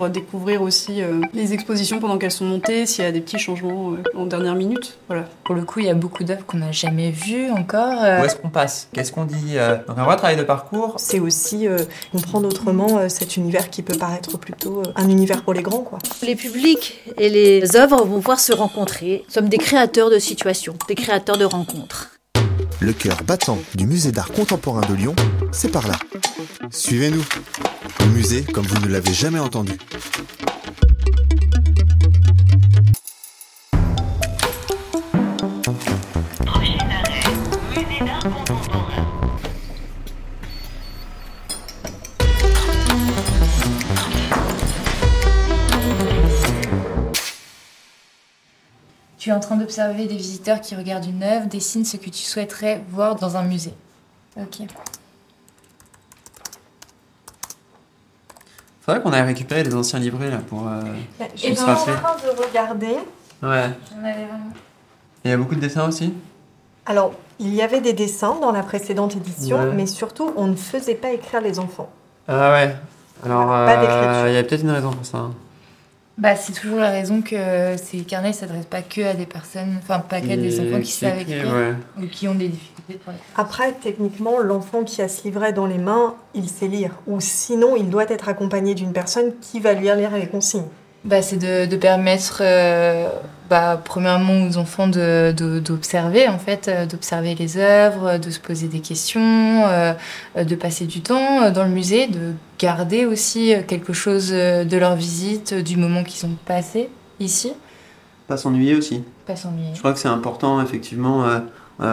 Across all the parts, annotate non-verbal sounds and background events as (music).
On va découvrir aussi euh, les expositions pendant qu'elles sont montées, s'il y a des petits changements euh, en dernière minute. Voilà. Pour le coup, il y a beaucoup d'œuvres qu'on n'a jamais vues encore. euh. Où est-ce qu'on passe? Qu'est-ce qu'on dit euh, Donc un vrai travail de parcours. C'est aussi euh, comprendre autrement euh, cet univers qui peut paraître plutôt euh, un univers pour les grands, quoi. Les publics et les œuvres vont pouvoir se rencontrer. Nous sommes des créateurs de situations, des créateurs de rencontres. Le cœur battant du musée d'art contemporain de Lyon, c'est par là. Suivez-nous. Le musée comme vous ne l'avez jamais entendu. Tu es en train d'observer des visiteurs qui regardent une œuvre, dessine ce que tu souhaiterais voir dans un musée. Ok. Faudrait qu'on aille récupérer les anciens livrets là pour. euh, Je On suis sera en train de regarder. Ouais. Vraiment. Il y a beaucoup de dessins aussi? Alors, il y avait des dessins dans la précédente édition, Ouais. mais surtout, on ne faisait pas écrire les enfants. Ah ouais. Alors, Pas euh, d'écriture. il y a peut-être une raison pour ça. Bah, c'est toujours la raison que ces carnets ne s'adressent pas que à des personnes, enfin pas qu'à des enfants qui savent écrire ouais. ou qui ont des difficultés pour. Après, techniquement, l'enfant qui a ce livret dans les mains, il sait lire. Ou sinon, il doit être accompagné d'une personne qui va lui lire les consignes. Bah, c'est de, de permettre, euh, bah, premièrement, aux enfants de- de- d'observer, en fait, euh, d'observer les œuvres, de se poser des questions, euh, de passer du temps dans le musée, de garder aussi quelque chose de leur visite, du moment qu'ils ont passé ici, Pas s'ennuyer aussi. pas s'ennuyer. Je crois que c'est important, effectivement,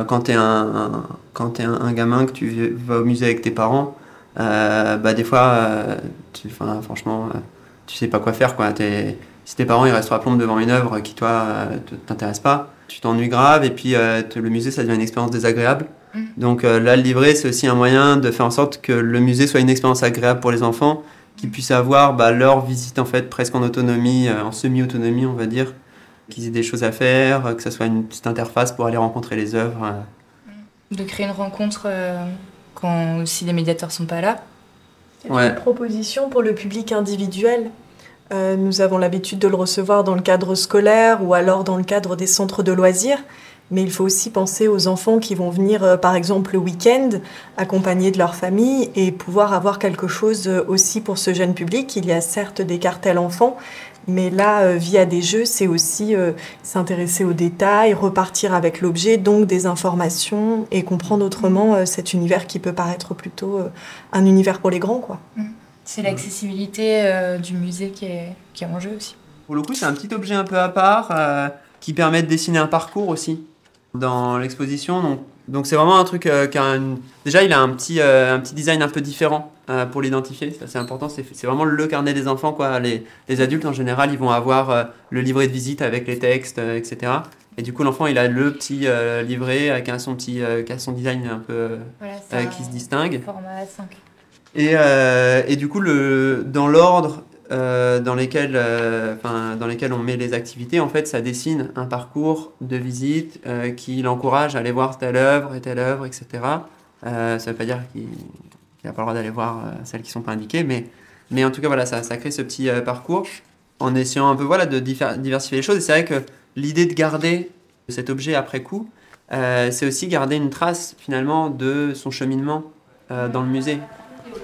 quand t'es un, un, quand t'es un, un gamin, que tu vas au musée avec tes parents, bah des fois, tu, franchement, tu sais pas quoi faire, quoi. T'es- si tes parents ils restent à plomb devant une œuvre qui, toi, euh, t'intéresse pas, tu t'ennuies grave, et puis euh, le musée, ça devient une expérience désagréable. Mm. Donc euh, là, le livret, c'est aussi un moyen de faire en sorte que le musée soit une expérience agréable pour les enfants, qu'ils puissent avoir bah, leur visite, en fait, presque en autonomie, euh, en semi-autonomie, on va dire qu'ils aient des choses à faire, que ce soit une petite interface pour aller rencontrer les œuvres. De créer une rencontre quand aussi les médiateurs sont pas là. C'est Ouais. une proposition pour le public individuel. Euh, nous avons l'habitude de le recevoir dans le cadre scolaire ou alors dans le cadre des centres de loisirs. Mais il faut aussi penser aux enfants qui vont venir, euh, par exemple, le week-end, accompagnés de leur famille et pouvoir avoir quelque chose euh, aussi pour ce jeune public. Il y a certes des cartels enfants, mais là, euh, via des jeux, c'est aussi euh, s'intéresser aux détails, repartir avec l'objet, donc des informations et comprendre autrement euh, cet univers qui peut paraître plutôt euh, un univers pour les grands, quoi. C'est l'accessibilité euh, du musée qui est, qui est en jeu aussi. Pour le coup, c'est un petit objet un peu à part euh, qui permet de dessiner un parcours aussi dans l'exposition. Donc, donc c'est vraiment un truc euh, qui a un- déjà il a un petit euh, un petit design un peu différent euh, pour l'identifier. Ça, C'est important. C'est vraiment le carnet des enfants quoi. Les, les adultes en général, ils vont avoir le livret de visite avec les textes, etc. Et du coup, l'enfant, il a le petit livret avec un, son petit, qui a son design un peu Voilà, qui se distingue. Format A5. Et, et du coup, le, dans l'ordre euh, dans, lesquels, euh, dans lesquels on met les activités, en fait, ça dessine un parcours de visite euh, qui l'encourage à aller voir telle œuvre et telle œuvre, etc. Euh, ça ne veut pas dire qu'il n'a pas le droit d'aller voir euh, celles qui ne sont pas indiquées, mais, mais en tout cas, voilà, ça, ça crée ce petit euh, parcours en essayant un peu voilà, de diversifier les choses. Et c'est vrai que l'idée de garder cet objet après coup, euh, c'est aussi garder une trace finalement de son cheminement euh, dans le musée.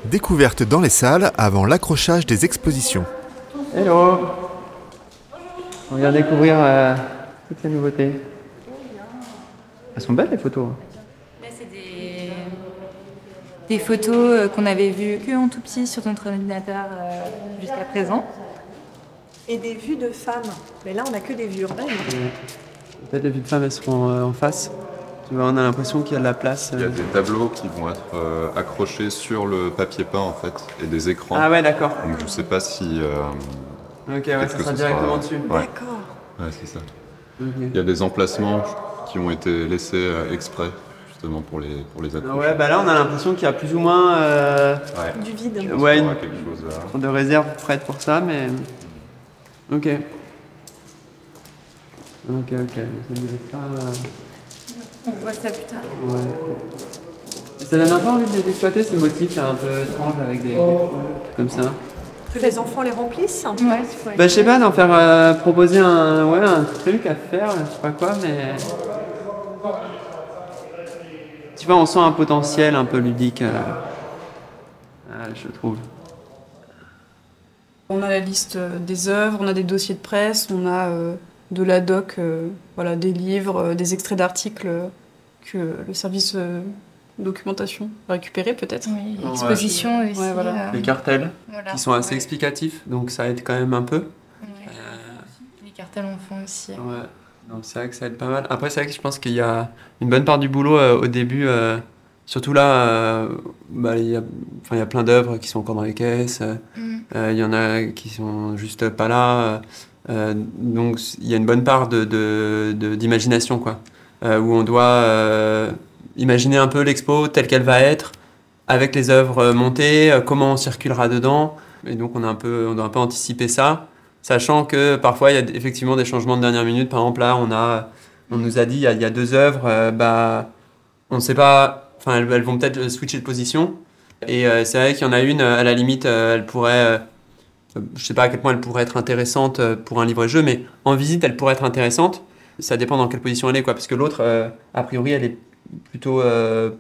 Découverte dans les salles avant l'accrochage des expositions. Hello On vient découvrir euh, toutes ces nouveautés. Elles sont belles les photos. Là, c'est des, des photos euh, qu'on avait vues que en tout petit sur notre ordinateur euh, jusqu'à présent. Et des vues de femmes. Mais là, on n'a que des vues urbaines. Peut-être les vues de femmes elles seront euh, en face. Tu vois, on a l'impression qu'il y a de la place. Il y a euh. des tableaux qui vont être euh, accrochés sur le papier peint en fait et des écrans. Ah ouais, d'accord. Donc je sais pas si. euh, Ok, ouais, ça sera directement dessus. Ouais, D'accord. ouais c'est ça. Il y a des emplacements qui ont été laissés euh, exprès justement pour les pour les Ah accrocher. Ouais, bah là on a l'impression qu'il y a plus ou moins euh, Ouais. Du vide. Je Ouais, une- quelque chose là. de réserve prête pour ça, mais. Ok. Ok, ok. Ça me dit pas, euh, On voit ça plus tard. Ouais. Ça donne un peu envie de les exploiter ces motifs là, un peu étranges avec des. comme ça. Que les enfants les remplissent Ouais, Bah, je sais pas, d'en faire euh, proposer un, ouais, un truc à faire, je sais pas quoi, mais. Tu vois, on sent un potentiel un peu ludique, euh, euh, je trouve. On a la liste euh, des œuvres, on a des dossiers de presse, on a euh, de la doc, euh, voilà, des livres, euh, des extraits d'articles euh, que le service euh, documentation a récupéré peut-être. Oui, Ouais. exposition aussi. Ouais, voilà. euh, Les cartels, voilà. qui sont assez Ouais. explicatifs, donc ça aide quand même un peu. Ouais. Euh, Les cartels enfants aussi. Ouais, donc c'est vrai que ça aide pas mal. Après, c'est vrai que je pense qu'il y a une bonne part du boulot euh, au début. euh, surtout là, euh, bah, il y, a, enfin, il y a plein d'œuvres qui sont encore dans les caisses. euh, Mm. euh, Il y en a qui sont juste pas là. Euh, donc il y a une bonne part de, de- de- d'imagination, quoi. euh, où on doit euh, imaginer un peu l'expo telle qu'elle va être, avec les œuvres montées, comment on circulera dedans. Et donc on, a un peu, on doit un peu anticiper ça. Sachant que parfois il y a effectivement des changements de dernière minute. Par exemple, là, on, a, on nous a dit il y a, deux œuvres, bah, on ne sait pas, enfin, elles, vont peut-être switcher de position. Et c'est vrai qu'il y en a une, à la limite, elle pourrait, je sais pas à quel point elle pourrait être intéressante euh, pour un livre-jeu, mais en visite, elle pourrait être intéressante. Ça dépend dans quelle position elle est, quoi. Parce que l'autre, euh, a priori, elle est plutôt. euh,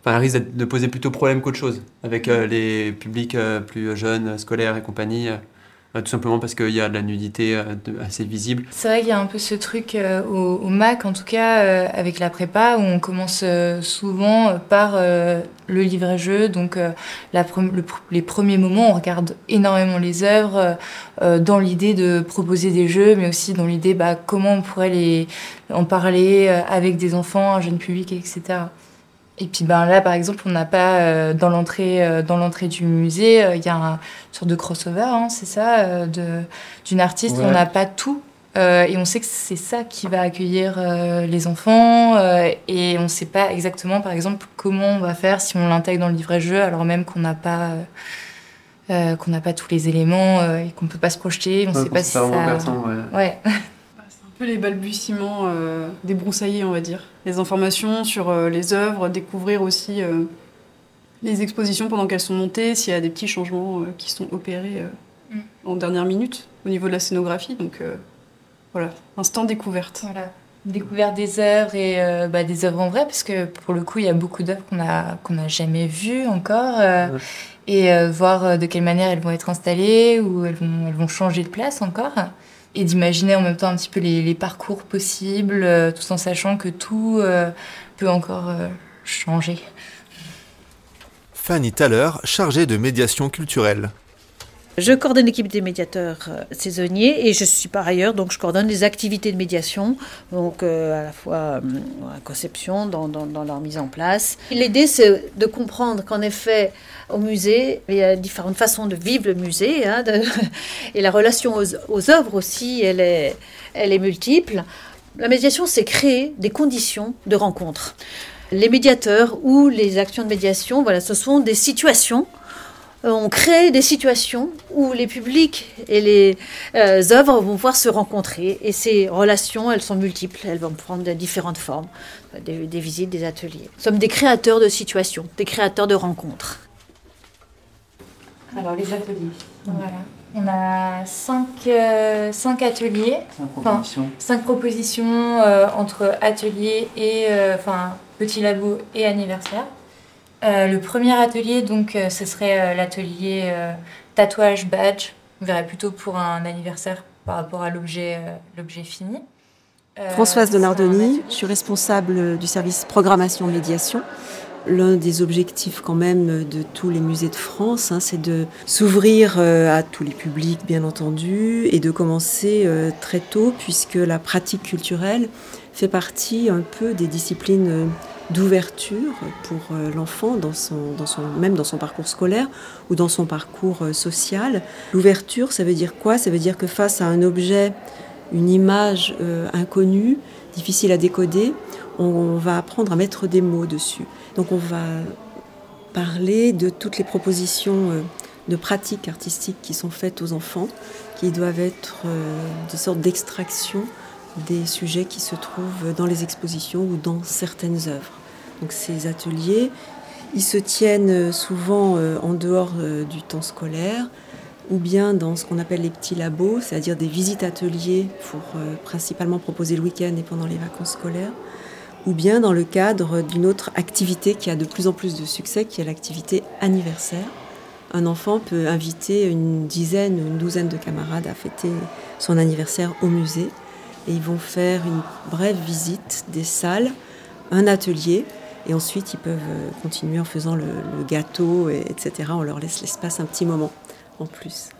Enfin, elle risque de poser plutôt problème qu'autre chose avec euh, les publics plus jeunes, scolaires et compagnie. Euh, tout simplement parce qu'il y a de la nudité euh, assez visible. C'est vrai qu'il y a un peu ce truc euh, au, Mac, en tout cas avec la prépa, où on commence souvent par le livret-jeu. Donc, les premiers moments, on regarde énormément les œuvres dans l'idée de proposer des jeux, mais aussi dans l'idée bah, comment on pourrait les, en parler avec des enfants, un jeune public, etc. Et puis ben là, par exemple, on n'a pas euh, dans l'entrée euh, dans l'entrée du musée, euh, il y a un- une sorte de crossover, hein, c'est ça, euh, de d'une artiste. Ouais. On n'a pas tout. Euh, et on sait que c'est ça qui va accueillir euh, les enfants. euh, et on ne sait pas exactement, par exemple, comment on va faire si on l'intègre dans le livret-jeu, alors même qu'on n'a pas, qu'on n'a pas tous les éléments euh, et qu'on ne peut pas se projeter. On ne sait pas si ça. Ouais. Un (laughs) peu les balbutiements euh, débroussaillés, on va dire. Les informations sur euh, les œuvres, découvrir aussi euh, les expositions pendant qu'elles sont montées, s'il y a des petits changements euh, qui sont opérés euh, Mm. en dernière minute au niveau de la scénographie. Donc euh, voilà, instant découverte. Voilà. Découverte des œuvres et euh, bah, des œuvres en vrai, parce que pour le coup, il y a beaucoup d'œuvres qu'on a qu'on n'a jamais vues encore. euh, Ouais. Et euh, voir de quelle manière elles vont être installées ou elles vont, elles vont changer de place encore. Et d'imaginer en même temps un petit peu les, parcours possibles, euh, tout en sachant que tout euh, peut encore euh, changer. Fanny Thaler, chargée de médiation culturelle. Je coordonne l'équipe des médiateurs euh, saisonniers et je suis par ailleurs, donc je coordonne les activités de médiation, donc euh, à la fois euh, la conception, dans, leur mise en place. L'idée, c'est de comprendre qu'en effet, au musée, il y a différentes façons de vivre le musée, hein, (laughs) et la relation aux, œuvres aussi, elle est, elle est multiple. La médiation, c'est créer des conditions de rencontre. Les médiateurs ou les actions de médiation, voilà, ce sont des situations on crée des situations où les publics et les euh, œuvres vont pouvoir se rencontrer. Et ces relations, elles sont multiples, elles vont prendre de différentes formes, euh, des, des visites, des ateliers. Nous sommes des créateurs de situations, des créateurs de rencontres. Alors, les ateliers. Voilà. On a cinq, euh, cinq ateliers. Enfin, cinq propositions euh, entre atelier et euh, enfin petit labo et anniversaire. Euh, le premier atelier donc euh, ce serait euh, l'atelier tatouage badge. On verrait plutôt pour un anniversaire par rapport à l'objet l'objet fini. Françoise Donardoni, je suis responsable du service programmation médiation. L'un des objectifs quand même de tous les musées de France, hein, c'est de s'ouvrir à tous les publics bien entendu et de commencer très tôt puisque la pratique culturelle fait partie un peu des disciplines d'ouverture pour euh, l'enfant dans son, dans son, même dans son parcours scolaire ou dans son parcours euh, social. L'ouverture, ça veut dire quoi? Ça veut dire que face à un objet, une image euh, inconnue, difficile à décoder, on va apprendre à mettre des mots dessus. Donc on va parler de toutes les propositions de pratiques artistiques qui sont faites aux enfants, qui doivent être des sortes d'extraction des sujets qui se trouvent dans les expositions ou dans certaines œuvres. Donc ces ateliers, ils se tiennent souvent euh, en dehors euh, du temps scolaire, ou bien dans ce qu'on appelle les petits labos, c'est-à-dire des visites ateliers pour euh, principalement proposer le week-end et pendant les vacances scolaires, ou bien dans le cadre d'une autre activité qui a de plus en plus de succès, qui est l'activité anniversaire. Un enfant peut inviter une dizaine ou une douzaine de camarades à fêter son anniversaire au musée et ils vont faire une brève visite des salles, un atelier et ensuite ils peuvent euh, continuer en faisant le, le gâteau, et, etc. On leur laisse l'espace un petit moment en plus.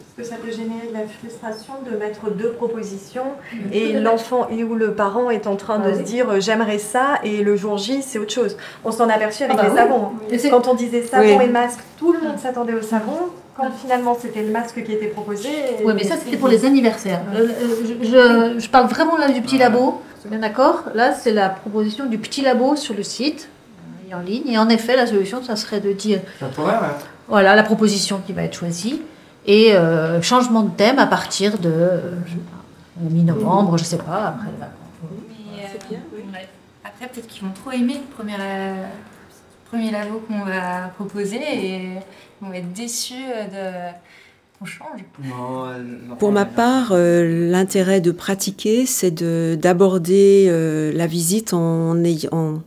Est-ce que ça peut générer de la frustration de mettre deux propositions et l'enfant et ou le parent est en train de Ah se oui. dire euh, j'aimerais ça et le jour J c'est autre chose. On s'en est aperçu avec Ah bah les oui. savons. Quand on disait savon Oui. et masque, tout le monde s'attendait au savon. Quand finalement c'était le masque qui était proposé. Oui, mais ça c'était pour les anniversaires. Euh, euh, je, je- je parle vraiment là du petit labo. Bien d'accord Là, c'est la proposition du petit labo sur le site et en ligne. Et en effet, la solution, ça serait de dire Ça pourrait, ouais. voilà la proposition qui va être choisie et euh, changement de thème à partir de euh, mi-novembre, je sais pas, après les vacances. Après, peut-être qu'ils vont trop aimer le premier, euh, premier labo qu'on va proposer et vont être déçus euh, de qu'on change. Pour ma part, euh, l'intérêt de pratiquer, c'est de- d'aborder euh, la visite en, en,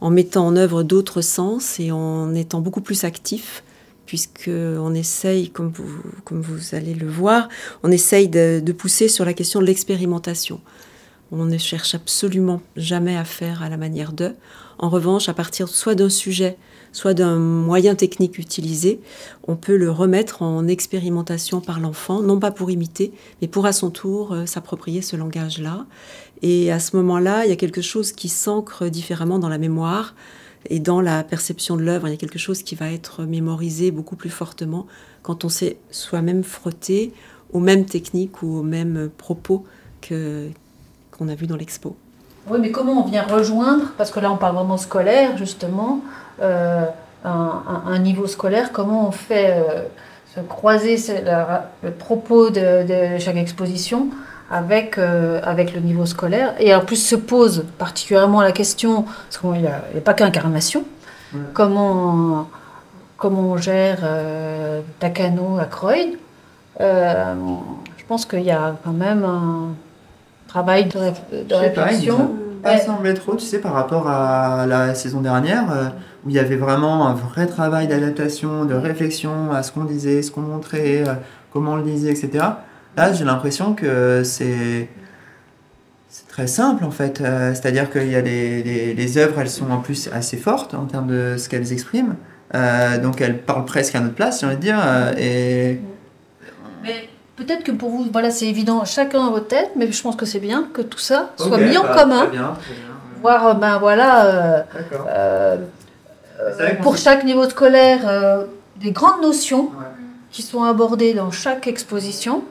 en mettant en œuvre d'autres sens et en étant beaucoup plus actif, puisque on essaye, comme vous, comme vous allez le voir, on essaye de, de pousser sur la question de l'expérimentation. On ne cherche absolument jamais à faire à la manière d'eux. En revanche, à partir soit d'un sujet, soit d'un moyen technique utilisé, on peut le remettre en expérimentation par l'enfant, non pas pour imiter, mais pour à son tour euh, s'approprier ce langage-là. Et à ce moment-là, il y a quelque chose qui s'ancre différemment dans la mémoire et dans la perception de l'œuvre. Il y a quelque chose qui va être mémorisé beaucoup plus fortement quand on s'est soi-même frotté aux mêmes techniques ou aux mêmes propos qu'on a vu dans l'expo. Oui, mais comment on vient rejoindre, parce que là on parle vraiment scolaire justement, euh, un, un- un niveau scolaire, comment on fait euh, se croiser la- le propos de, de chaque exposition avec, euh, avec le niveau scolaire. Et en plus se pose particulièrement la question, parce qu'il n'y a, pas qu'incarnation, Ouais. comment, comment on gère Takano à Croyd. Euh, je pense qu'il y a quand même un travail de, réf- de réflexion. pas Ouais. semblé trop, tu sais, par rapport à la saison dernière, euh, où il y avait vraiment un vrai travail d'adaptation, de réflexion à ce qu'on disait, ce qu'on montrait, euh, comment on le disait, etc. Là, j'ai l'impression que c'est c'est très simple en fait. Euh, C'est-à-dire qu'il y a les, les, les œuvres, elles sont en plus assez fortes en termes de ce qu'elles expriment. Euh, donc elles parlent presque à notre place, j'ai envie de dire. euh, et Mais peut-être que pour vous, voilà, c'est évident, chacun à votre tête, mais je pense que c'est bien que tout ça soit mis en bah, commun. Très bien, très bien. Voir, euh, ben voilà, euh, D'accord. euh, pour chaque niveau scolaire, euh, des grandes notions Ouais. qui sont abordées dans chaque exposition.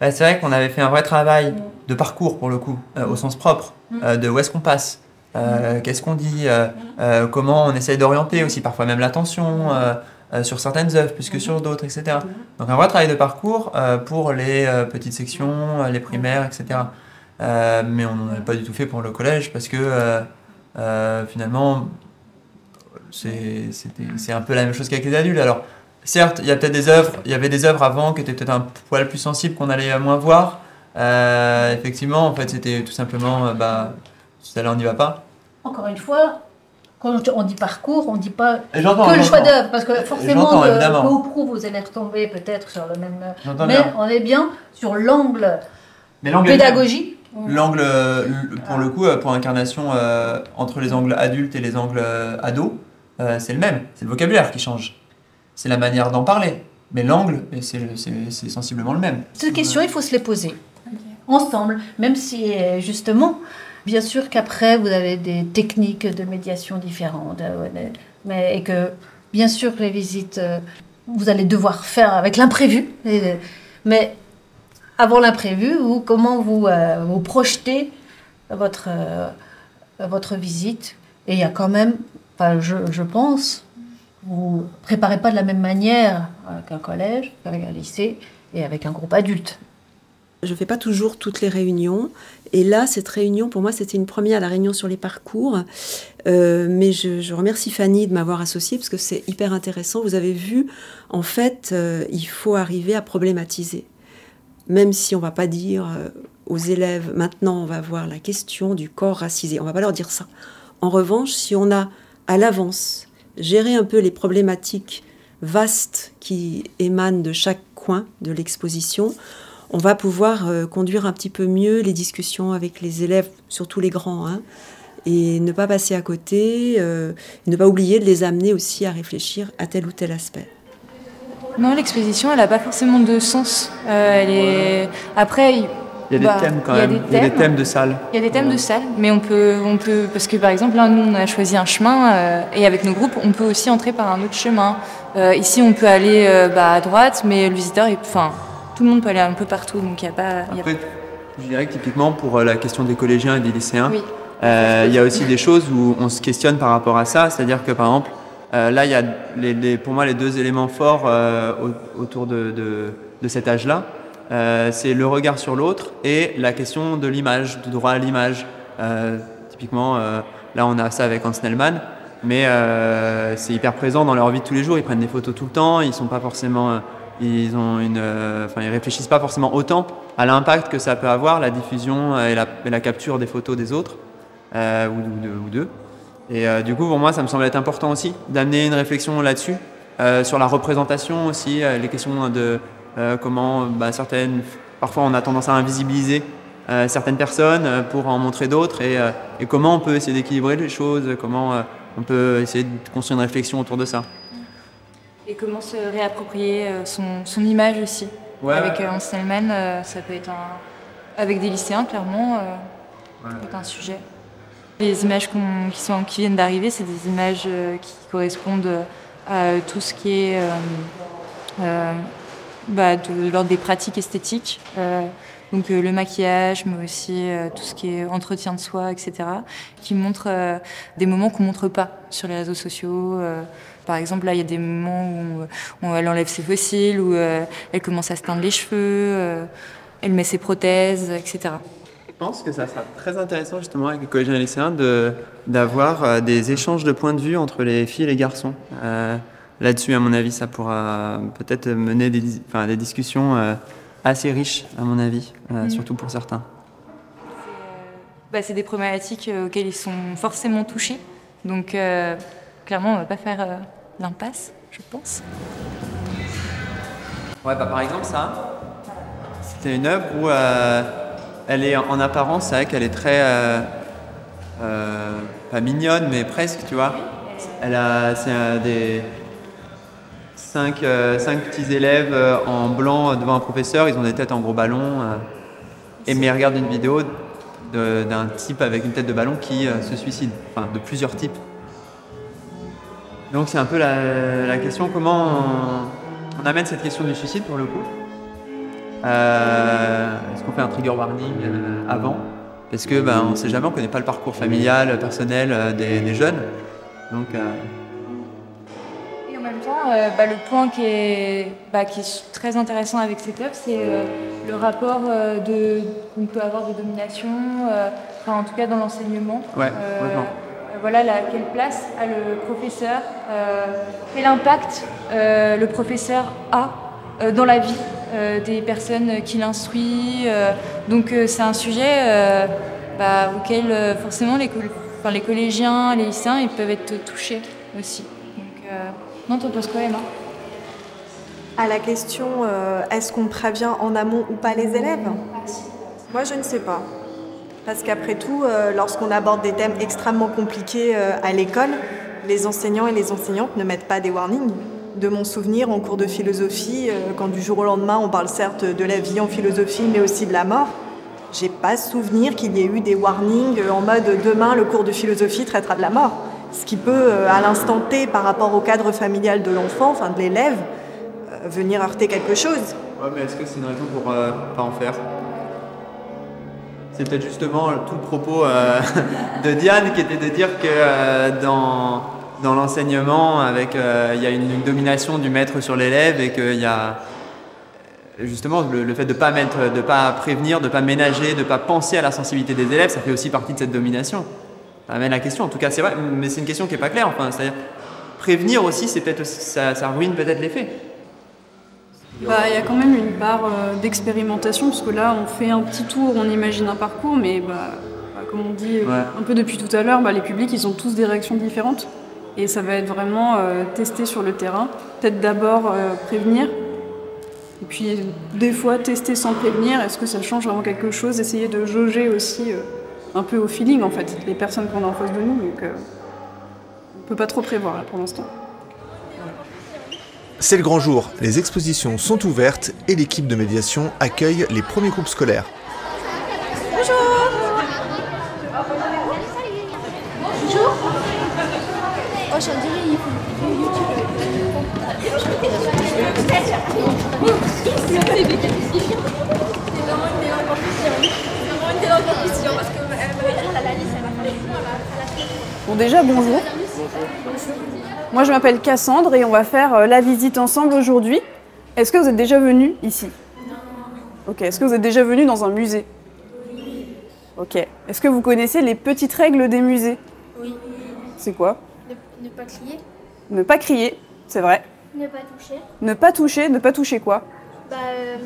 Bah, c'est vrai qu'on avait fait un vrai travail de parcours pour le coup, euh, au sens propre, euh, de où est-ce qu'on passe, euh, qu'est-ce qu'on dit, euh, euh, comment on essaye d'orienter aussi parfois même l'attention euh, sur certaines œuvres plus que sur d'autres, etc. Donc un vrai travail de parcours euh, pour les euh, petites sections, les primaires, etc. Mais on n'en avait pas du tout fait pour le collège parce que finalement c'est un peu la même chose qu'avec les adultes. Alors certes, il y a peut-être des œuvres, il y avait des œuvres avant qui étaient peut-être un poil plus sensibles qu'on allait moins voir. Effectivement, en fait, c'était tout simplement, bah, celle-là, on n'y va pas. Encore une fois, quand on dit parcours, on ne dit pas que le choix d'œuvre, parce que forcément, de, peu ou prou, vous allez retomber peut-être sur le même. Mais bien. on est bien sur l'angle pédagogie. L'angle, euh, pour le coup, euh, pour incarnation, euh, entre les angles adultes et les angles ados, euh, c'est le même. C'est le vocabulaire qui change. C'est la manière d'en parler. Mais l'angle, c'est le- c'est c'est sensiblement le même. Ces questions, il faut se les poser ensemble, même si euh, justement, bien sûr qu'après vous avez des techniques de médiation différentes, euh, mais et que bien sûr les visites, euh, vous allez devoir faire avec l'imprévu, et- mais avant l'imprévu, vous comment vous euh, vous projetez votre euh, votre visite et il y a quand même, enfin, je, je pense, vous préparez pas de la même manière qu'un collège, qu'avec un lycée et avec un groupe adulte. je ne fais pas toujours toutes les réunions. Et là, cette réunion, pour moi, c'était une première, la réunion sur les parcours. Euh, mais je, remercie Fanny de m'avoir associée parce que c'est hyper intéressant. Vous avez vu, en fait, euh, il faut arriver à problématiser. Même si on ne va pas dire euh, aux élèves, maintenant, on va voir la question du corps racisé. On ne va pas leur dire ça. En revanche, si on a à l'avance géré un peu les problématiques vastes qui émanent de chaque coin de l'exposition, on va pouvoir euh, conduire un petit peu mieux les discussions avec les élèves, surtout les grands, hein, et ne pas passer à côté, euh, ne pas oublier de les amener aussi à réfléchir à tel ou tel aspect. Non, l'exposition, elle n'a pas forcément de sens. Euh, elle est... Après, il y a des bah, thèmes quand même. Il y a des thèmes de salle. Il y a des thèmes de salle, mais on peut, on peut, parce que par exemple là, nous, on a choisi un chemin, et avec nos groupes, on peut aussi entrer par un autre chemin. ici, on peut aller bah, à droite, mais le visiteur, est, enfin, tout le monde peut aller un peu partout, donc il n'y a pas. Après, je dirais que typiquement pour euh, la question des collégiens et des lycéens, euh, il y a aussi des choses où on se questionne par rapport à ça, c'est-à-dire que par exemple, euh, là, il y a les, pour moi les deux éléments forts autour de, de, cet âge-là. c'est le regard sur l'autre et la question de l'image, du droit à l'image. typiquement, là on a ça avec Hans Snellman, mais c'est hyper présent dans leur vie de tous les jours. Ils prennent des photos tout le temps, ils sont pas forcément ils ont euh, réfléchissent pas forcément autant à l'impact que ça peut avoir la diffusion et la, capture des photos des autres euh, ou, d'eux. Et euh, du coup, pour moi, ça me semble être important aussi d'amener une réflexion là-dessus, sur la représentation aussi, les questions de comment bah, certaines, parfois on a tendance à invisibiliser certaines personnes pour en montrer d'autres et, comment on peut essayer d'équilibrer les choses, comment on peut essayer de construire une réflexion autour de ça. Et comment se réapproprier euh, son, son image aussi. Avec euh, Anselman, euh, ça peut être un... Avec des lycéens, clairement, ça peut être un sujet. Les images qui, sont, qui viennent d'arriver, c'est des images qui correspondent à tout ce qui est bah, de l'ordre des pratiques esthétiques. donc le maquillage, mais aussi tout ce qui est entretien de soi, etc., qui montrent des moments qu'on ne montre pas sur les réseaux sociaux. Par exemple, là, il y a des moments où, elle enlève ses fossiles, où euh, elle commence à se teindre les cheveux, euh, elle met ses prothèses, etc. Je pense que ça sera très intéressant justement avec les collégiens et les lycéens d'avoir euh, des échanges de points de vue entre les filles et les garçons. Là-dessus, à mon avis, ça pourra peut-être mener des, enfin, des discussions assez riches, à mon avis, mhm. surtout pour certains. Bah, c'est des problématiques auxquelles ils sont forcément touchés. Donc, clairement, on ne va pas faire l'impasse, je pense. Ouais, bah par exemple, ça, c'était une œuvre où euh, elle est en apparence, c'est vrai qu'elle est très. Euh, euh, pas mignonne, mais presque, tu vois. Elle a. C'est des. Cinq, petits élèves en blanc devant un professeur, ils ont des têtes en gros ballon. et mais ils regardent une vidéo d'un type avec une tête de ballon qui se suicide. Enfin, de plusieurs types. Donc c'est un peu la, question comment on, amène cette question du suicide pour le coup. Euh, est-ce qu'on fait un trigger warning euh, avant? Parce que ben, on ne sait jamais, on ne connaît pas le parcours familial, personnel euh, des, jeunes. Donc, Et en même temps, bah, le point qui est, bah, qui est, très intéressant avec cette œuvre, c'est le rapport qu'on peut avoir de domination, enfin, en tout cas dans l'enseignement. Ouais, voilà quelle place a le professeur, euh, quel impact euh, le professeur a euh, dans la vie des personnes qu'il instruit. donc c'est un sujet bah, auquel forcément les, les, collégiens, les lycéens, ils peuvent être touchés aussi. Donc, non, t'en penses quoi Emma? À la question, est-ce qu'on prévient en amont ou pas les élèves? Moi je ne sais pas. Parce qu'après tout, euh, lorsqu'on aborde des thèmes extrêmement compliqués euh, à l'école, les enseignants et les enseignantes ne mettent pas des warnings. De mon souvenir, en cours de philosophie, euh, quand du jour au lendemain on parle certes de la vie en philosophie, mais aussi de la mort, j'ai pas souvenir qu'il y ait eu des warnings en mode demain le cours de philosophie traitera de la mort. Ce qui peut, à l'instant T, par rapport au cadre familial de l'enfant, enfin de l'élève, venir heurter quelque chose. Ouais, mais est-ce que c'est une raison pour pas en faire? C'est peut-être justement tout le propos euh, (laughs) de Diane qui était de dire que euh, dans, dans l'enseignement, euh, il y a une, domination du maître sur l'élève et qu'il y a justement, le, fait de ne pas, mettre, de pas prévenir, de ne pas ménager, de ne pas penser à la sensibilité des élèves, ça fait aussi partie de cette domination. Ça amène la question, en tout cas, c'est vrai, mais c'est une question qui n'est pas claire. Enfin, c'est-à-dire, prévenir aussi, c'est peut-être ça ruine peut-être l'effet. Bah, il y a quand même une part euh, d'expérimentation, parce que là, on fait un petit tour, on imagine un parcours, mais bah, bah, comme on dit euh, Ouais. un peu depuis tout à l'heure, les publics, ils ont tous des réactions différentes. Et ça va être vraiment euh, testé sur le terrain. Peut-être d'abord euh, prévenir, et puis des fois tester sans prévenir. Est-ce que ça change vraiment quelque chose? Essayer de jauger aussi un peu au feeling, en fait, les personnes qu'on a en face de nous. Donc, on peut pas trop prévoir là pour l'instant. C'est le grand jour, les expositions sont ouvertes et l'équipe de médiation accueille les premiers groupes scolaires. Bon déjà bonjour. Moi je m'appelle Cassandre et on va faire euh, la visite ensemble aujourd'hui. Est-ce que vous êtes déjà venu ici? Ok, est-ce que vous êtes déjà venu dans un musée? Ok. Est-ce que vous connaissez les petites règles des musées? Oui. C'est quoi? Ne, ne pas crier, Ne pas crier, c'est vrai. ne pas toucher. Ne pas toucher, ne pas toucher quoi? Bah, euh,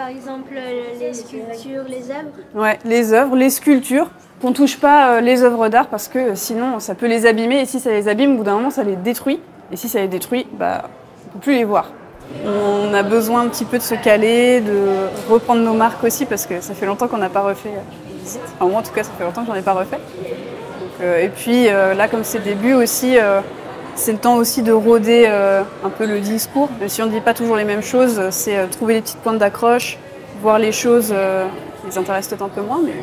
par exemple, euh, les sculptures, les œuvres. Ouais, les œuvres, les sculptures. Qu'on touche pas euh, les œuvres d'art parce que euh, sinon ça peut les abîmer et si ça les abîme, au bout d'un moment ça les détruit. Et si ça les détruit, bah on peut plus les voir. On a besoin un petit peu de se caler, de reprendre nos marques aussi parce que ça fait longtemps qu'on n'a pas refait. Enfin moi en tout cas ça fait longtemps que j'en ai pas refait. Et puis là comme c'est début aussi, c'est le temps aussi de rôder euh, un peu le discours. Si on ne dit pas toujours les mêmes choses, euh, c'est euh, trouver les petites pointes d'accroche, voir les choses euh, qui les intéressent peut-être un peu moins, mais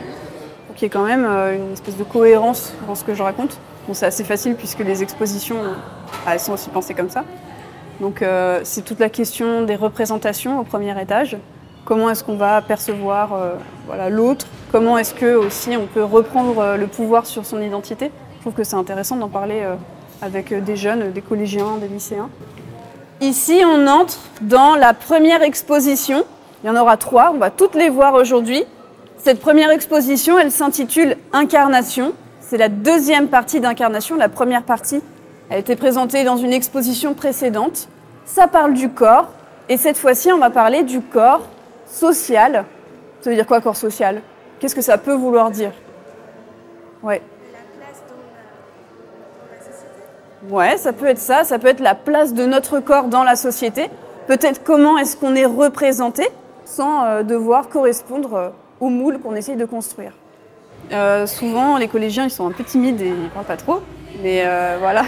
pour qu'il y ait quand même euh, une espèce de cohérence dans ce que je raconte. Bon, c'est assez facile puisque les expositions, euh, elles sont aussi pensées comme ça. Donc euh, c'est toute la question des représentations au premier étage. Comment est-ce qu'on va percevoir euh, voilà, l'autre? Comment est-ce que aussi on peut reprendre euh, le pouvoir sur son identité? Je trouve que c'est intéressant d'en parler euh, avec euh, des jeunes, des collégiens, des lycéens. Ici, on entre dans la première exposition. Il y en aura trois, on va toutes les voir aujourd'hui. Cette première exposition, elle s'intitule Incarnation. C'est la deuxième partie d'Incarnation. La première partie a été présentée dans une exposition précédente. Ça parle du corps. Et cette fois-ci, on va parler du corps social. Ça veut dire quoi, corps social? Qu'est-ce que ça peut vouloir dire? Ouais. Ouais, ça peut être ça, ça peut être la place de notre corps dans la société. Peut-être comment est-ce qu'on est représenté sans euh, devoir correspondre euh, au moule qu'on essaye de construire. Euh, souvent, les collégiens, ils sont un peu timides et ils parlent pas trop. Mais voilà,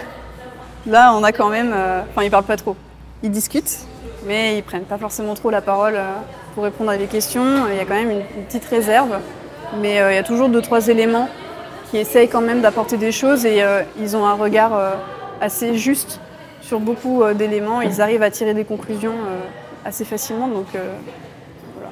là, on a quand même... Enfin, ils parlent pas trop. Ils discutent, mais ils prennent pas forcément trop la parole pour répondre à des questions. Il y a quand même une, petite réserve. Mais il y a toujours deux, trois éléments qui essayent quand même d'apporter des choses et ils ont un regard assez juste sur beaucoup euh, d'éléments. Ils arrivent à tirer des conclusions euh, assez facilement. Donc, euh, voilà.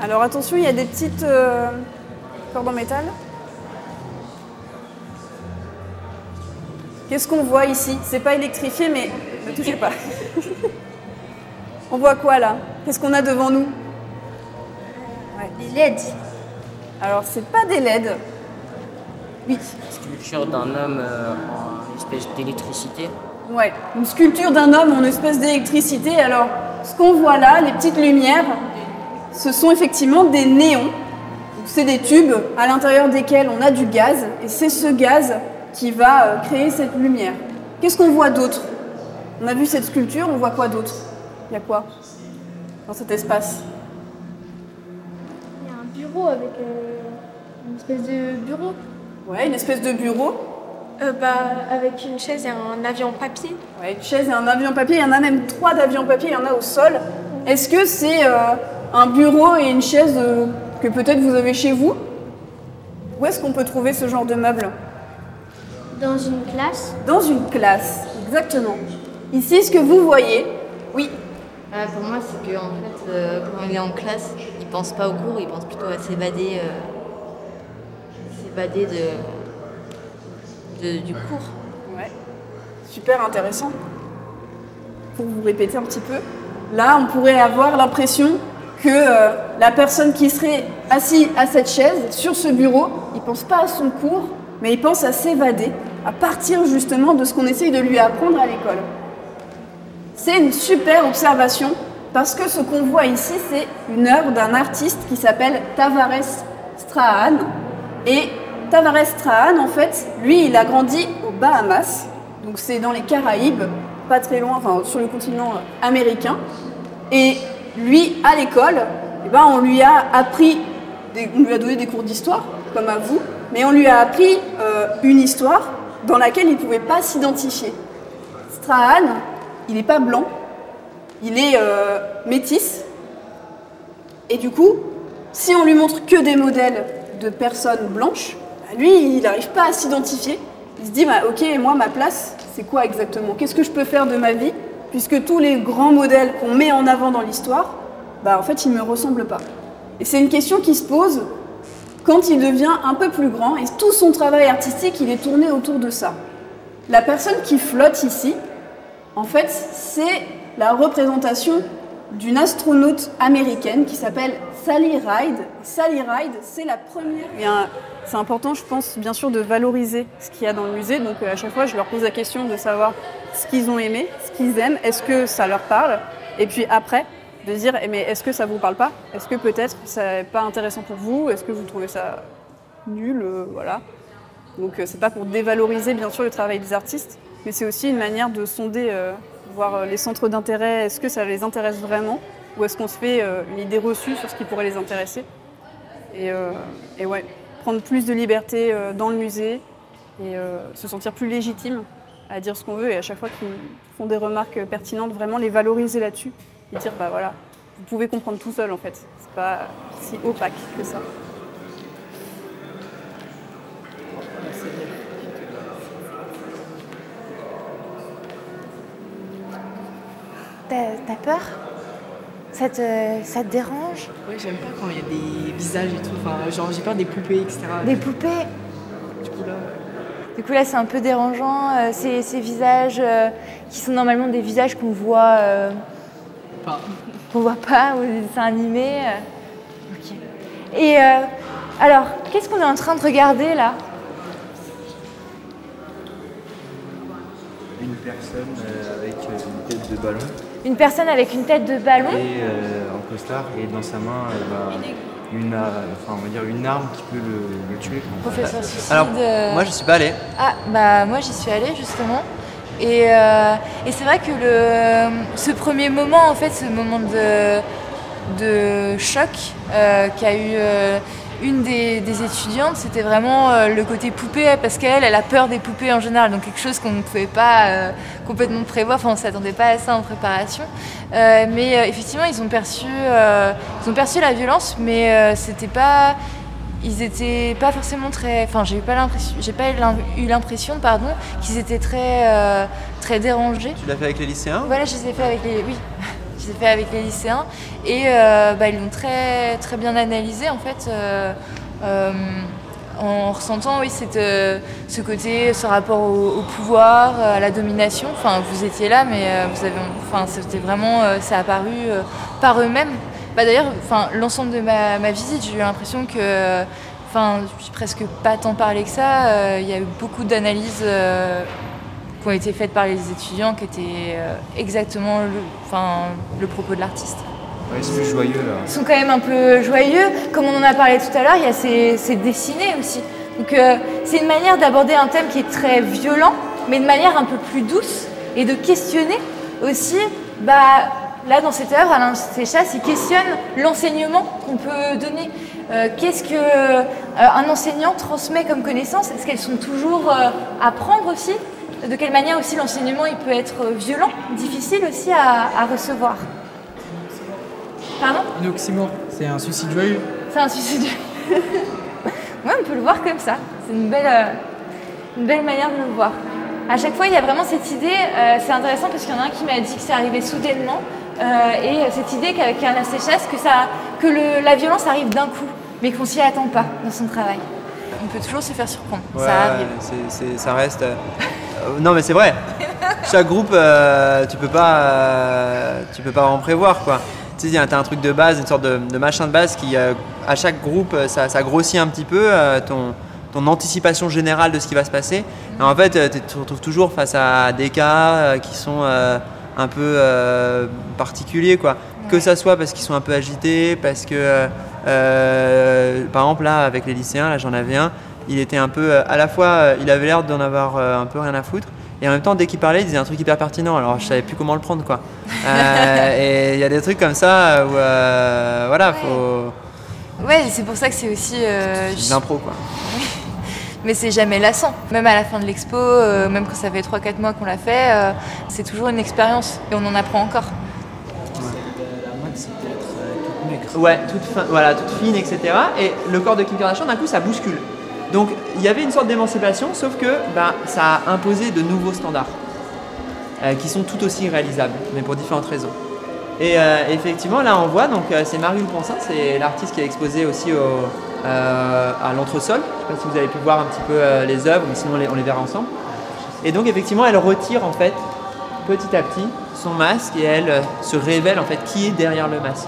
Alors attention, il y a des petites cordes en métal. Qu'est-ce qu'on voit ici? C'est pas électrifié, mais ne touchez pas. On voit quoi là? Qu'est-ce qu'on a devant nous? Les LED. Alors c'est pas des LED. Oui. sculpture d'un homme euh, en espèce d'électricité. Ouais, une sculpture d'un homme en espèce d'électricité. Alors, ce qu'on voit là, les petites lumières, ce sont effectivement des néons. C'est des tubes à l'intérieur desquels on a du gaz, et c'est ce gaz qui va euh, créer cette lumière. Qu'est-ce qu'on voit d'autre? On a vu cette sculpture, on voit quoi d'autre? Il y a quoi dans cet espace? Il y a un bureau avec euh, une espèce de bureau. Ouais, une espèce de bureau. Euh, bah, avec une chaise et un avion papier. Ouais, une chaise et un avion papier. Il y en a même trois d'avions papier, il y en a au sol. Est-ce que c'est euh, un bureau et une chaise que peut-être vous avez chez vous? Où est-ce qu'on peut trouver ce genre de meuble Dans une classe. Dans une classe, exactement. Ici, ce que vous voyez, oui, Ah, pour moi, c'est que en fait, euh, quand il est en classe, il pense pas au cours, il pense plutôt à s'évader, euh, s'évader de, de- du cours. Ouais. Super intéressant. Pour vous répéter un petit peu, là, on pourrait avoir l'impression que euh, la personne qui serait assise à cette chaise, sur ce bureau, il pense pas à son cours, mais il pense à s'évader, à partir justement de ce qu'on essaye de lui apprendre à l'école. C'est une super observation parce que ce qu'on voit ici, c'est une œuvre d'un artiste qui s'appelle Tavares Strahan. Et Tavares Strahan, en fait, lui, il a grandi aux Bahamas, donc c'est dans les Caraïbes, pas très loin, enfin sur le continent américain. Et lui, à l'école, eh ben, on lui a appris, on lui a donné des cours d'histoire, comme à vous, mais on lui a appris euh, une histoire dans laquelle il ne pouvait pas s'identifier. Strahan, il n'est pas blanc, il est euh, métis. Et du coup, si on lui montre que des modèles de personnes blanches, bah, lui, il n'arrive pas à s'identifier. Il se dit, bah, ok, moi, ma place, c'est quoi exactement? Qu'est-ce que je peux faire de ma vie? Puisque tous les grands modèles qu'on met en avant dans l'histoire, bah, en fait, ils ne me ressemblent pas. Et c'est une question qui se pose quand il devient un peu plus grand, et tout son travail artistique, il est tourné autour de ça. La personne qui flotte ici, en fait, c'est la représentation d'une astronaute américaine qui s'appelle Sally Ride. Sally Ride, c'est la première. C'est important, je pense, bien sûr, de valoriser ce qu'il y a dans le musée. Donc, euh, à chaque fois, je leur pose la question de savoir ce qu'ils ont aimé, ce qu'ils aiment, est-ce que ça leur parle? Et puis après, de dire, eh, mais est-ce que ça vous parle pas? Est-ce que peut-être c'est pas intéressant pour vous? Est-ce que vous trouvez ça nul Euh, Voilà. Donc, euh, c'est pas pour dévaloriser, bien sûr, le travail des artistes, mais c'est aussi une manière de sonder, euh, voir les centres d'intérêt. Est-ce que ça les intéresse vraiment? Ou est-ce qu'on se fait une idée reçue sur ce qui pourrait les intéresser? Et, et ouais, prendre plus de liberté dans le musée et se sentir plus légitime à dire ce qu'on veut et à chaque fois qu'ils font des remarques pertinentes, vraiment les valoriser là-dessus et dire bah voilà, vous pouvez comprendre tout seul en fait. C'est pas si opaque que ça. T'as peur? Ça te, ça te dérange? Ouais, j'aime pas quand il y a des visages et tout. Enfin, genre, j'ai peur des poupées, etc. Des poupées? Du coup, là. Du coup là c'est un peu dérangeant, euh, ces, ces visages euh, qui sont normalement des visages qu'on voit, euh, Pas. qu'on voit pas ou des dessins animés. euh. Ok. Et euh, alors, qu'est-ce qu'on est en train de regarder là? Une personne euh, avec une tête de ballon Une personne avec une tête de ballon? Et euh, en costard et dans sa main euh, bah, une, euh, enfin, on va dire une arme qui peut le, le tuer. Professeur Suicide. Alors, euh, moi, je suis pas allé. Ah, bah moi j'y suis allée justement. Et, euh, et c'est vrai que le, ce premier moment, en fait, ce moment de, de choc euh, qu'a eu euh, une des, étudiantes, c'était vraiment le côté poupée, parce qu'elle, elle a peur des poupées en général, donc quelque chose qu'on ne pouvait pas complètement prévoir, enfin on ne s'attendait pas à ça en préparation. Mais effectivement, ils ont perçu, ils ont perçu la violence, mais c'était pas ils étaient pas forcément très. Enfin, j'ai eu pas l'impression, j'ai pas eu l'im- eu l'impression, pardon, qu'ils étaient très, euh, très dérangés. Tu l'as fait avec les lycéens? Voilà, je les ai fait avec les, oui, (laughs) je les ai fait avec les lycéens et euh, bah, ils l'ont très, très bien analysé en fait. euh, en ressentant oui cette, ce côté, ce rapport au, au pouvoir, à la domination. Enfin, vous étiez là, mais vous avez, enfin, c'était vraiment, ça a apparu par eux-mêmes. Bah, D'ailleurs, enfin, l'ensemble de ma, ma visite, j'ai eu l'impression que, enfin, j'ai presque pas tant parlé que ça. euh, Il y a eu beaucoup d'analyses euh, qui ont été faites par les étudiants, qui étaient euh, exactement le, enfin, le propos de l'artiste. Ouais, c'est plus joyeux là. Ils sont quand même un peu joyeux. Comme on en a parlé tout à l'heure, il y a ces, ces dessinés aussi. Donc c'est une manière d'aborder un thème qui est très violent, mais de manière un peu plus douce et de questionner aussi. Bah, là, dans cette œuvre, Alain Séchasse, il questionne l'enseignement qu'on peut donner. Euh, Qu'est-ce que euh, un enseignant transmet comme connaissance? Est-ce qu'elles sont toujours euh, à prendre aussi? De quelle manière aussi l'enseignement il peut être violent, difficile aussi à, à recevoir? Pardon? Un oxymore, c'est un suicide joyeux. C'est un suicide. (laughs) ouais, on peut le voir comme ça. C'est une belle, une belle manière de le voir. À chaque fois, il y a vraiment cette idée, c'est intéressant parce qu'il y en a un qui m'a dit que c'est arrivé soudainement, et cette idée qu'avec un séchesse, que, ça, que le, la violence arrive d'un coup, mais qu'on s'y attend pas dans son travail. On peut toujours se faire surprendre, Ouais, ça arrive. ça reste. euh, euh, non, mais c'est vrai. Chaque groupe, euh, tu peux pas, euh, tu peux pas en prévoir quoi. Tu sais, t'as un truc de base, une sorte de, de machin de base qui, euh, à chaque groupe, euh, ça, ça grossit un petit peu euh, ton, ton anticipation générale de ce qui va se passer. Et en fait, euh, tu te retrouves toujours face à des cas euh, qui sont euh, un peu euh, particuliers quoi. Que ça soit parce qu'ils sont un peu agités, parce que, euh, euh, par exemple là, avec les lycéens, là j'en avais un, il était un peu, à la fois, il avait l'air d'en avoir un peu rien à foutre, et en même temps, dès qu'il parlait, il disait un truc hyper pertinent, alors je savais plus comment le prendre, quoi. (laughs) Et il y a des trucs comme ça où, voilà, faut. Ouais, c'est pour ça que c'est aussi. l'impro, quoi. (laughs) Mais c'est jamais lassant. Même à la fin de l'expo, euh, même quand ça fait 3-4 mois qu'on l'a fait, euh, c'est toujours une expérience et on en apprend encore. Ouais, toute, fin- voilà, toute fine, etc. Et le corps de Kim Kardashian, d'un coup, ça bouscule. Donc, il y avait une sorte d'émancipation, sauf que bah, ça a imposé de nouveaux standards, euh, qui sont tout aussi réalisables, mais pour différentes raisons. Et effectivement, là, on voit, donc c'est Marie Ponsin, c'est l'artiste qui a exposé aussi au, à l'entresol. Je ne sais pas si vous avez pu voir un petit peu euh, les œuvres, mais sinon on les, on les verra ensemble. Et donc, effectivement, elle retire en fait, petit à petit, son masque et elle euh, se révèle en fait qui est derrière le masque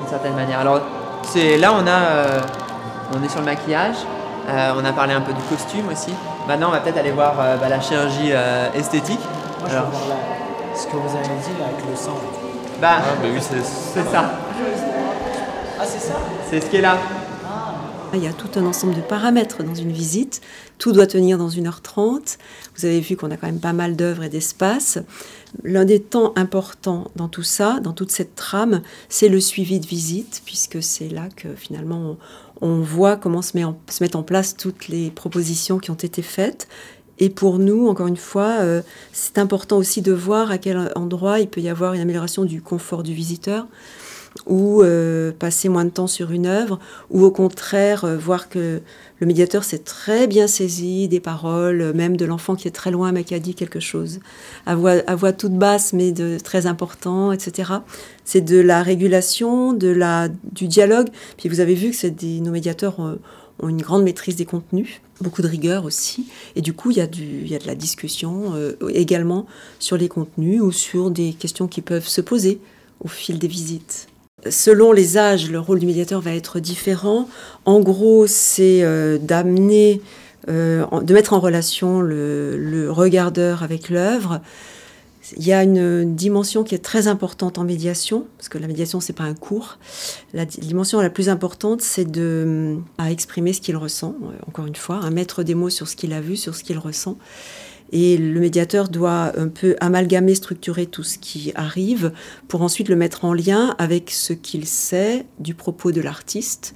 d'une certaine manière. Alors, c'est là on a, euh, on est sur le maquillage, euh, on a parlé un peu du costume aussi. Maintenant, on va peut-être aller voir euh, bah, la chirurgie euh, esthétique. Moi, je Alors, veux voir là, ce que vous avez dit là avec le sang. bah, Ah, bah oui, c'est c'est ça, Ah, c'est ça c'est ce qui est là. Il y a tout un ensemble de paramètres dans une visite. Tout doit tenir dans 1h30. Vous avez vu qu'on a quand même pas mal d'œuvres et d'espaces. L'un des temps importants dans tout ça, dans toute cette trame, c'est le suivi de visite, puisque c'est là que finalement on, on voit comment se, met en- se mettent en place toutes les propositions qui ont été faites. Et pour nous, encore une fois, euh, c'est important aussi de voir à quel endroit il peut y avoir une amélioration du confort du visiteur ou euh, passer moins de temps sur une œuvre, ou au contraire euh, voir que le médiateur s'est très bien saisi des paroles, euh, même de l'enfant qui est très loin mais qui a dit quelque chose, à voix, toute basse mais de très important, etc. C'est de la régulation, de la, du dialogue. Puis vous avez vu que nos médiateurs ont, une grande maîtrise des contenus, beaucoup de rigueur aussi, et du coup il y a, du, y a de la discussion également sur les contenus ou sur des questions qui peuvent se poser au fil des visites. Selon les âges, le rôle du médiateur va être différent. En gros, c'est euh, d'amener, euh, de mettre en relation le, le regardeur avec l'œuvre. Il y a une dimension qui est très importante en médiation, parce que la médiation, c'est pas un cours. La di- dimension la plus importante, c'est de à exprimer ce qu'il ressent. euh, Encore une fois, à mettre des mots sur ce qu'il a vu, sur ce qu'il ressent. Et le médiateur doit un peu amalgamer, structurer tout ce qui arrive pour ensuite le mettre en lien avec ce qu'il sait du propos de l'artiste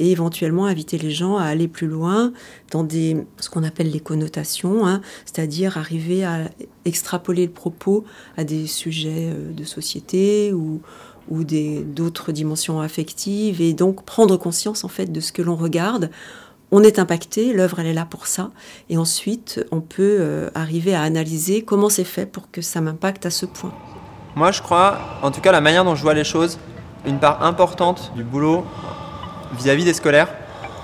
et éventuellement inviter les gens à aller plus loin dans ce qu'on appelle les connotations, hein, c'est-à-dire arriver à extrapoler le propos à des sujets euh, de société ou, ou d'autres dimensions affectives et donc prendre conscience en fait de ce que l'on regarde on est impacté, l'œuvre elle est là pour ça, et ensuite on peut euh, arriver à analyser comment c'est fait pour que ça m'impacte à ce point. Moi, je crois, en tout cas, la manière dont je vois les choses, une part importante du boulot vis-à-vis des scolaires,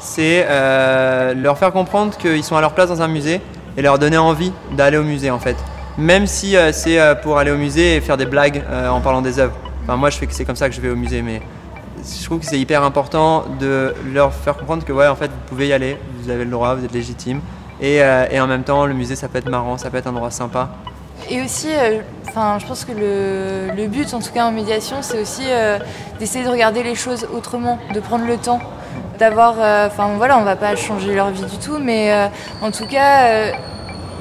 c'est euh, leur faire comprendre qu'ils sont à leur place dans un musée et leur donner envie d'aller au musée, en fait. Même si euh, c'est pour aller au musée et faire des blagues en parlant des œuvres. Enfin, moi, je fais que c'est comme ça que je vais au musée, mais je trouve que c'est hyper important de leur faire comprendre que, ouais, en fait, vous pouvez y aller, vous avez le droit, vous êtes légitime. Et, euh, en même temps, le musée, ça peut être marrant, ça peut être un endroit sympa. Et aussi, euh, je pense que le, but, en tout cas en médiation, c'est aussi euh, d'essayer de regarder les choses autrement, de prendre le temps, d'avoir, enfin voilà, on va pas changer leur vie du tout, mais en tout cas,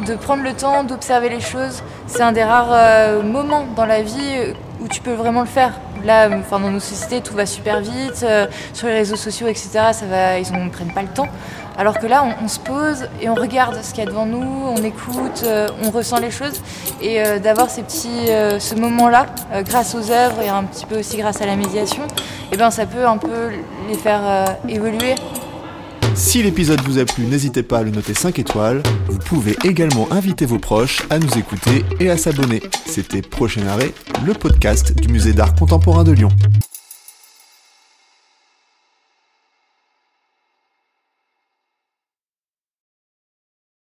de prendre le temps d'observer les choses, c'est un des rares moments dans la vie où tu peux vraiment le faire. Là, euh, enfin, dans nos sociétés, tout va super vite, euh, sur les réseaux sociaux, etc. Ça va, ils ne prennent pas le temps. Alors que là, on, se pose et on regarde ce qu'il y a devant nous, on écoute, euh, on ressent les choses. Et d'avoir ces ce moment-là, grâce aux œuvres et un petit peu aussi grâce à la médiation, et ben, ça peut un peu les faire évoluer. Si l'épisode vous a plu, n'hésitez pas à le noter 5 étoiles. Vous pouvez également inviter vos proches à nous écouter et à s'abonner. C'était Prochain Arrêt, le podcast du Musée d'art contemporain de Lyon.